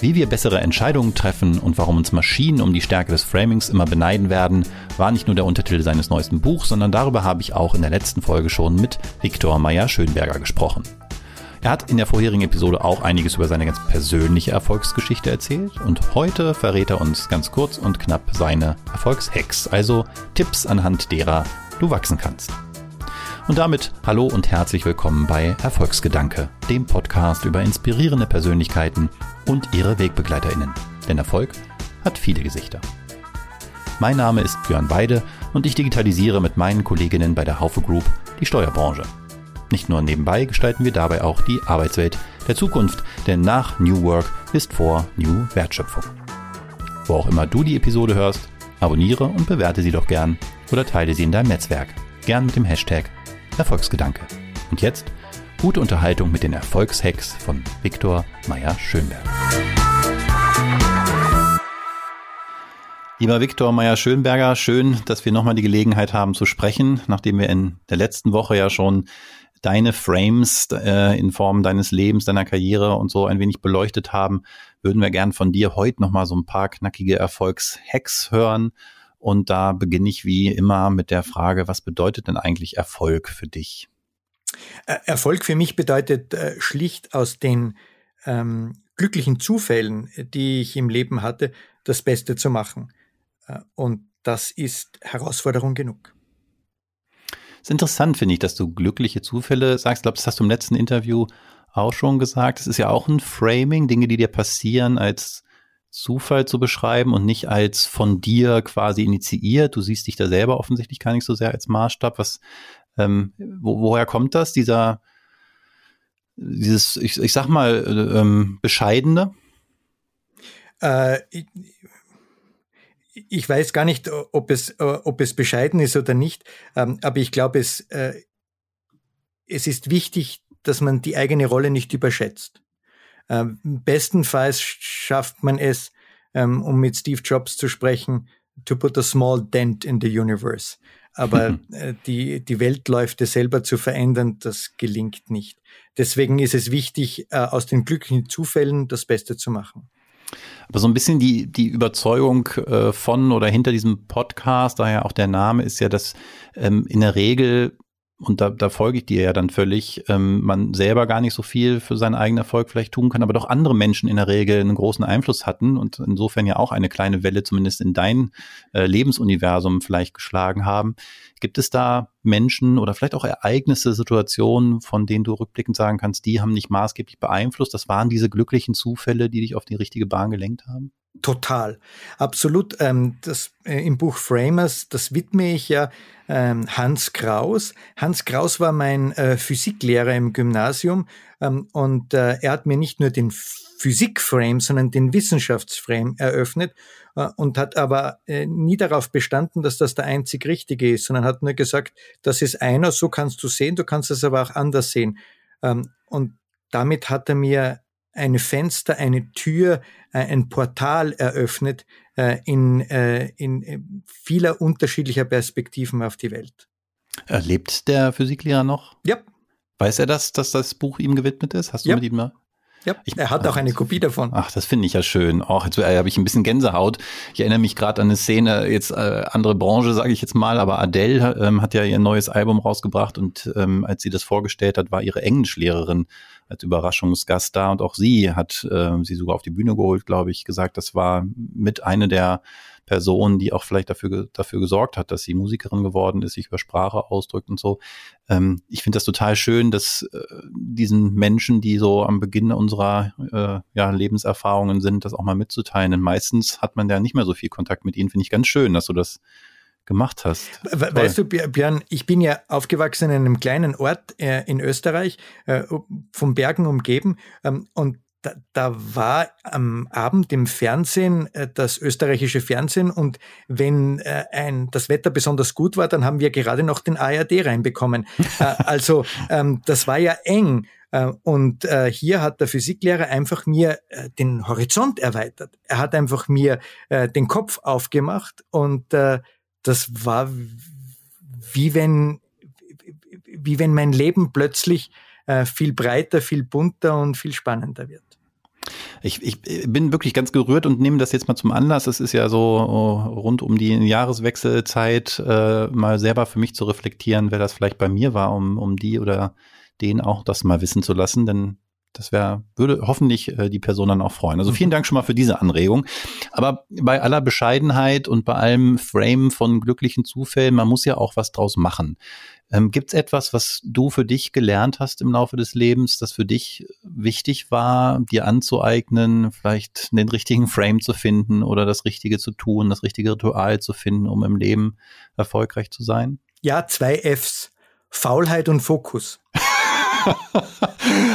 Wie wir bessere Entscheidungen treffen und warum uns Maschinen um die Stärke des Framings immer beneiden werden, war nicht nur der Untertitel seines neuesten Buchs, sondern darüber habe ich auch in der letzten Folge schon mit Viktor Meyer-Schönberger gesprochen. Er hat in der vorherigen Episode auch einiges über seine ganz persönliche Erfolgsgeschichte erzählt und heute verrät er uns ganz kurz und knapp seine Erfolgshacks, also Tipps anhand derer du wachsen kannst. Und damit hallo und herzlich willkommen bei Erfolgsgedanke, dem Podcast über inspirierende Persönlichkeiten und ihre Wegbegleiterinnen. Denn Erfolg hat viele Gesichter. Mein Name ist Björn Weide und ich digitalisiere mit meinen Kolleginnen bei der Haufe Group die Steuerbranche. Nicht nur nebenbei gestalten wir dabei auch die Arbeitswelt der Zukunft, denn nach New Work ist vor New Wertschöpfung. Wo auch immer du die Episode hörst, abonniere und bewerte sie doch gern oder teile sie in deinem Netzwerk, gern mit dem Hashtag Erfolgsgedanke. Und jetzt gute Unterhaltung mit den Erfolgshacks von Viktor Meyer-Schönberg. Lieber Viktor Meyer-Schönberger, schön, dass wir nochmal die Gelegenheit haben zu sprechen, nachdem wir in der letzten Woche ja schon deine Frames äh, in Form deines Lebens, deiner Karriere und so ein wenig beleuchtet haben, würden wir gern von dir heute nochmal so ein paar knackige Erfolgshacks hören und da beginne ich wie immer mit der Frage, was bedeutet denn eigentlich Erfolg für dich? Äh, Erfolg für mich bedeutet äh, schlicht aus den ähm, glücklichen Zufällen, die ich im Leben hatte, das Beste zu machen. Äh, und das ist Herausforderung genug. Es ist interessant, finde ich, dass du glückliche Zufälle sagst. Ich glaube, das hast du im letzten Interview auch schon gesagt. Es ist ja auch ein Framing, Dinge, die dir passieren als Zufall zu beschreiben und nicht als von dir quasi initiiert. Du siehst dich da selber offensichtlich gar nicht so sehr als Maßstab. Was, ähm, wo, woher kommt das, dieser, dieses, ich, ich sag mal, äh, ähm, bescheidene? Äh, ich, weiß gar nicht, ob es, ob es bescheiden ist oder nicht, ähm, aber ich glaube, es, äh, es ist wichtig, dass man die eigene Rolle nicht überschätzt. Ähm, bestenfalls schafft man es, ähm, um mit Steve Jobs zu sprechen, to put a small dent in the universe. Aber äh, die, die Weltläufe selber zu verändern, das gelingt nicht. Deswegen ist es wichtig, äh, aus den glücklichen Zufällen das Beste zu machen. Aber so ein bisschen die, die Überzeugung äh, von oder hinter diesem Podcast, daher auch der Name, ist ja, dass ähm, in der Regel und da, da folge ich dir ja dann völlig, ähm, man selber gar nicht so viel für seinen eigenen Erfolg vielleicht tun kann, aber doch andere Menschen in der Regel einen großen Einfluss hatten und insofern ja auch eine kleine Welle zumindest in dein äh, Lebensuniversum vielleicht geschlagen haben. Gibt es da Menschen oder vielleicht auch Ereignisse, Situationen, von denen du rückblickend sagen kannst, die haben nicht maßgeblich beeinflusst? Das waren diese glücklichen Zufälle, die dich auf die richtige Bahn gelenkt haben? Total, absolut. Ähm, das äh, im Buch Framers, das widme ich ja ähm, Hans Kraus. Hans Kraus war mein äh, Physiklehrer im Gymnasium ähm, und äh, er hat mir nicht nur den Physikframe, sondern den Wissenschaftsframe eröffnet und hat aber nie darauf bestanden, dass das der einzig richtige ist, sondern hat nur gesagt, das ist einer, so kannst du sehen, du kannst es aber auch anders sehen. Und damit hat er mir ein Fenster, eine Tür, äh, ein Portal eröffnet äh, in, äh, in vieler unterschiedlicher Perspektiven auf die Welt. Lebt der Physiklehrer noch? Ja. Weiß er das, dass das Buch ihm gewidmet ist? Hast du ja. mit ihm mal? Ja, ich, er hat auch eine Kopie davon. Ach, das finde ich ja schön. Auch jetzt äh, habe ich ein bisschen Gänsehaut. Ich erinnere mich gerade an eine Szene, jetzt äh, andere Branche, sage ich jetzt mal, aber Adele ähm, hat ja ihr neues Album rausgebracht und ähm, als sie das vorgestellt hat, war ihre Englischlehrerin als Überraschungsgast da und auch sie hat äh, sie sogar auf die Bühne geholt, glaube ich, gesagt, das war mit eine der Personen, die auch vielleicht dafür, dafür gesorgt hat, dass sie Musikerin geworden ist, sich über Sprache ausdrückt und so. Ähm, ich finde das total schön, dass äh, diesen Menschen, die so am Beginn unserer äh, ja, Lebenserfahrungen sind, das auch mal mitzuteilen. Denn meistens hat man ja nicht mehr so viel Kontakt mit ihnen. Finde ich ganz schön, dass du das gemacht hast. We weißt du, Björn, ich bin ja aufgewachsen in einem kleinen Ort äh, in Österreich, äh, vom Bergen umgeben. Ähm, und da, da war am Abend im Fernsehen äh, das österreichische Fernsehen und wenn äh, ein, das Wetter besonders gut war, dann haben wir gerade noch den ARD reinbekommen. äh, also ähm, das war ja eng. Äh, und äh, hier hat der Physiklehrer einfach mir äh, den Horizont erweitert. Er hat einfach mir äh, den Kopf aufgemacht und äh, das war wie wenn, wie wenn mein Leben plötzlich äh, viel breiter, viel bunter und viel spannender wird. Ich, ich bin wirklich ganz gerührt und nehme das jetzt mal zum Anlass. Es ist ja so oh, rund um die Jahreswechselzeit äh, mal selber für mich zu reflektieren, wer das vielleicht bei mir war, um, um die oder den auch das mal wissen zu lassen. Denn das wäre, würde hoffentlich äh, die Person dann auch freuen. Also vielen. Dank schon mal für diese Anregung. Aber bei aller Bescheidenheit und bei allem Frame von glücklichen Zufällen, man muss ja auch was draus machen. Ähm, Gibt es etwas, was du für dich gelernt hast im Laufe des Lebens, das für dich wichtig war, dir anzueignen, vielleicht den richtigen Frame zu finden oder das Richtige zu tun, das richtige Ritual zu finden, um im Leben erfolgreich zu sein? Ja, zwei Fs. Faulheit und Fokus.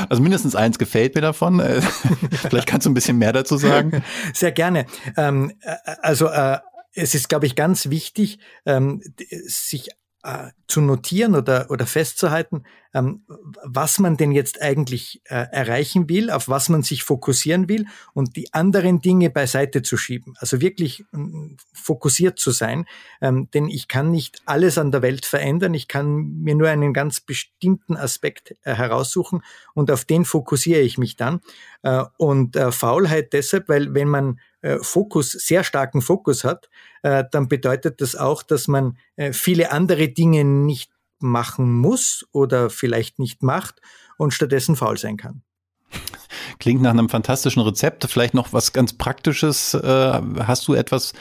Also mindestens eins gefällt mir davon. Äh, vielleicht kannst du ein bisschen mehr dazu sagen. Sehr gerne. Ähm, äh, also äh, es ist, glaube ich, ganz wichtig, ähm, sich äh, zu notieren oder, oder festzuhalten, ähm, was man denn jetzt eigentlich äh, erreichen will, auf was man sich fokussieren will und die anderen Dinge beiseite zu schieben. Also wirklich ähm, fokussiert zu sein, ähm, denn ich kann nicht alles an der Welt verändern. Ich kann mir nur einen ganz bestimmten Aspekt äh, heraussuchen und auf den fokussiere ich mich dann. Äh, und äh, Faulheit deshalb, weil wenn man äh, Fokus, sehr starken Fokus hat, äh, dann bedeutet das auch, dass man viele andere Dinge nicht machen muss oder vielleicht nicht macht und stattdessen faul sein kann. Klingt nach einem fantastischen Rezept. Vielleicht noch was ganz Praktisches. Hast du etwas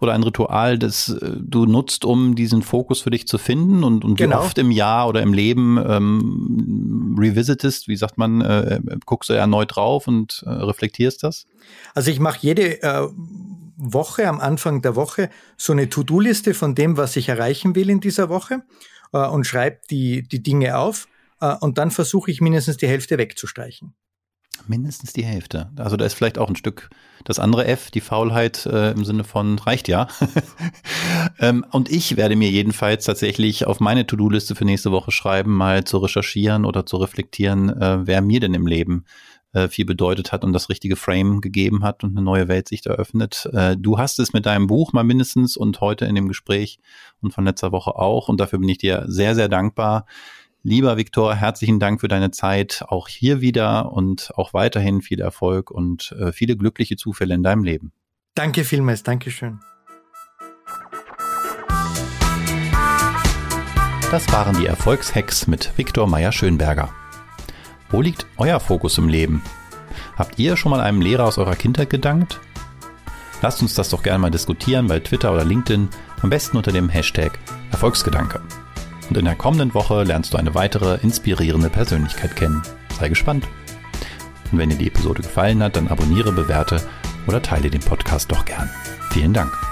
oder ein Ritual, das du nutzt, um diesen Fokus für dich zu finden und, und genau. wie oft im Jahr oder im Leben ähm, revisitest, wie sagt man, äh, guckst du erneut drauf und äh, reflektierst das? Also ich mache jede äh, Woche, am Anfang der Woche, so eine To-Do-Liste von dem, was ich erreichen will in dieser Woche äh, und schreibe die, die Dinge auf äh, und dann versuche ich mindestens die Hälfte wegzustreichen. Mindestens die Hälfte. Also da ist vielleicht auch ein Stück das andere F, die Faulheit äh, im Sinne von reicht ja. ähm, und ich werde mir jedenfalls tatsächlich auf meine To-Do-Liste für nächste Woche schreiben, mal zu recherchieren oder zu reflektieren, äh, wer mir denn im Leben äh, viel bedeutet hat und das richtige Frame gegeben hat und eine neue Weltsicht eröffnet. Äh, du hast es mit deinem Buch mal mindestens und heute in dem Gespräch und von letzter Woche auch. Und dafür bin ich dir sehr, sehr dankbar. Lieber Viktor, herzlichen Dank für deine Zeit auch hier wieder und auch weiterhin viel Erfolg und äh, viele glückliche Zufälle in deinem Leben. Danke vielmals, Dankeschön. Das waren die Erfolgshacks mit Viktor Meyer-Schönberger. Wo liegt euer Fokus im Leben? Habt ihr schon mal einem Lehrer aus eurer Kindheit gedankt? Lasst uns das doch gerne mal diskutieren bei Twitter oder LinkedIn, am besten unter dem Hashtag Erfolgsgedanke. Und in der kommenden Woche lernst du eine weitere inspirierende Persönlichkeit kennen. Sei gespannt. Und wenn dir die Episode gefallen hat, dann abonniere, bewerte oder teile den Podcast doch gern. Vielen Dank.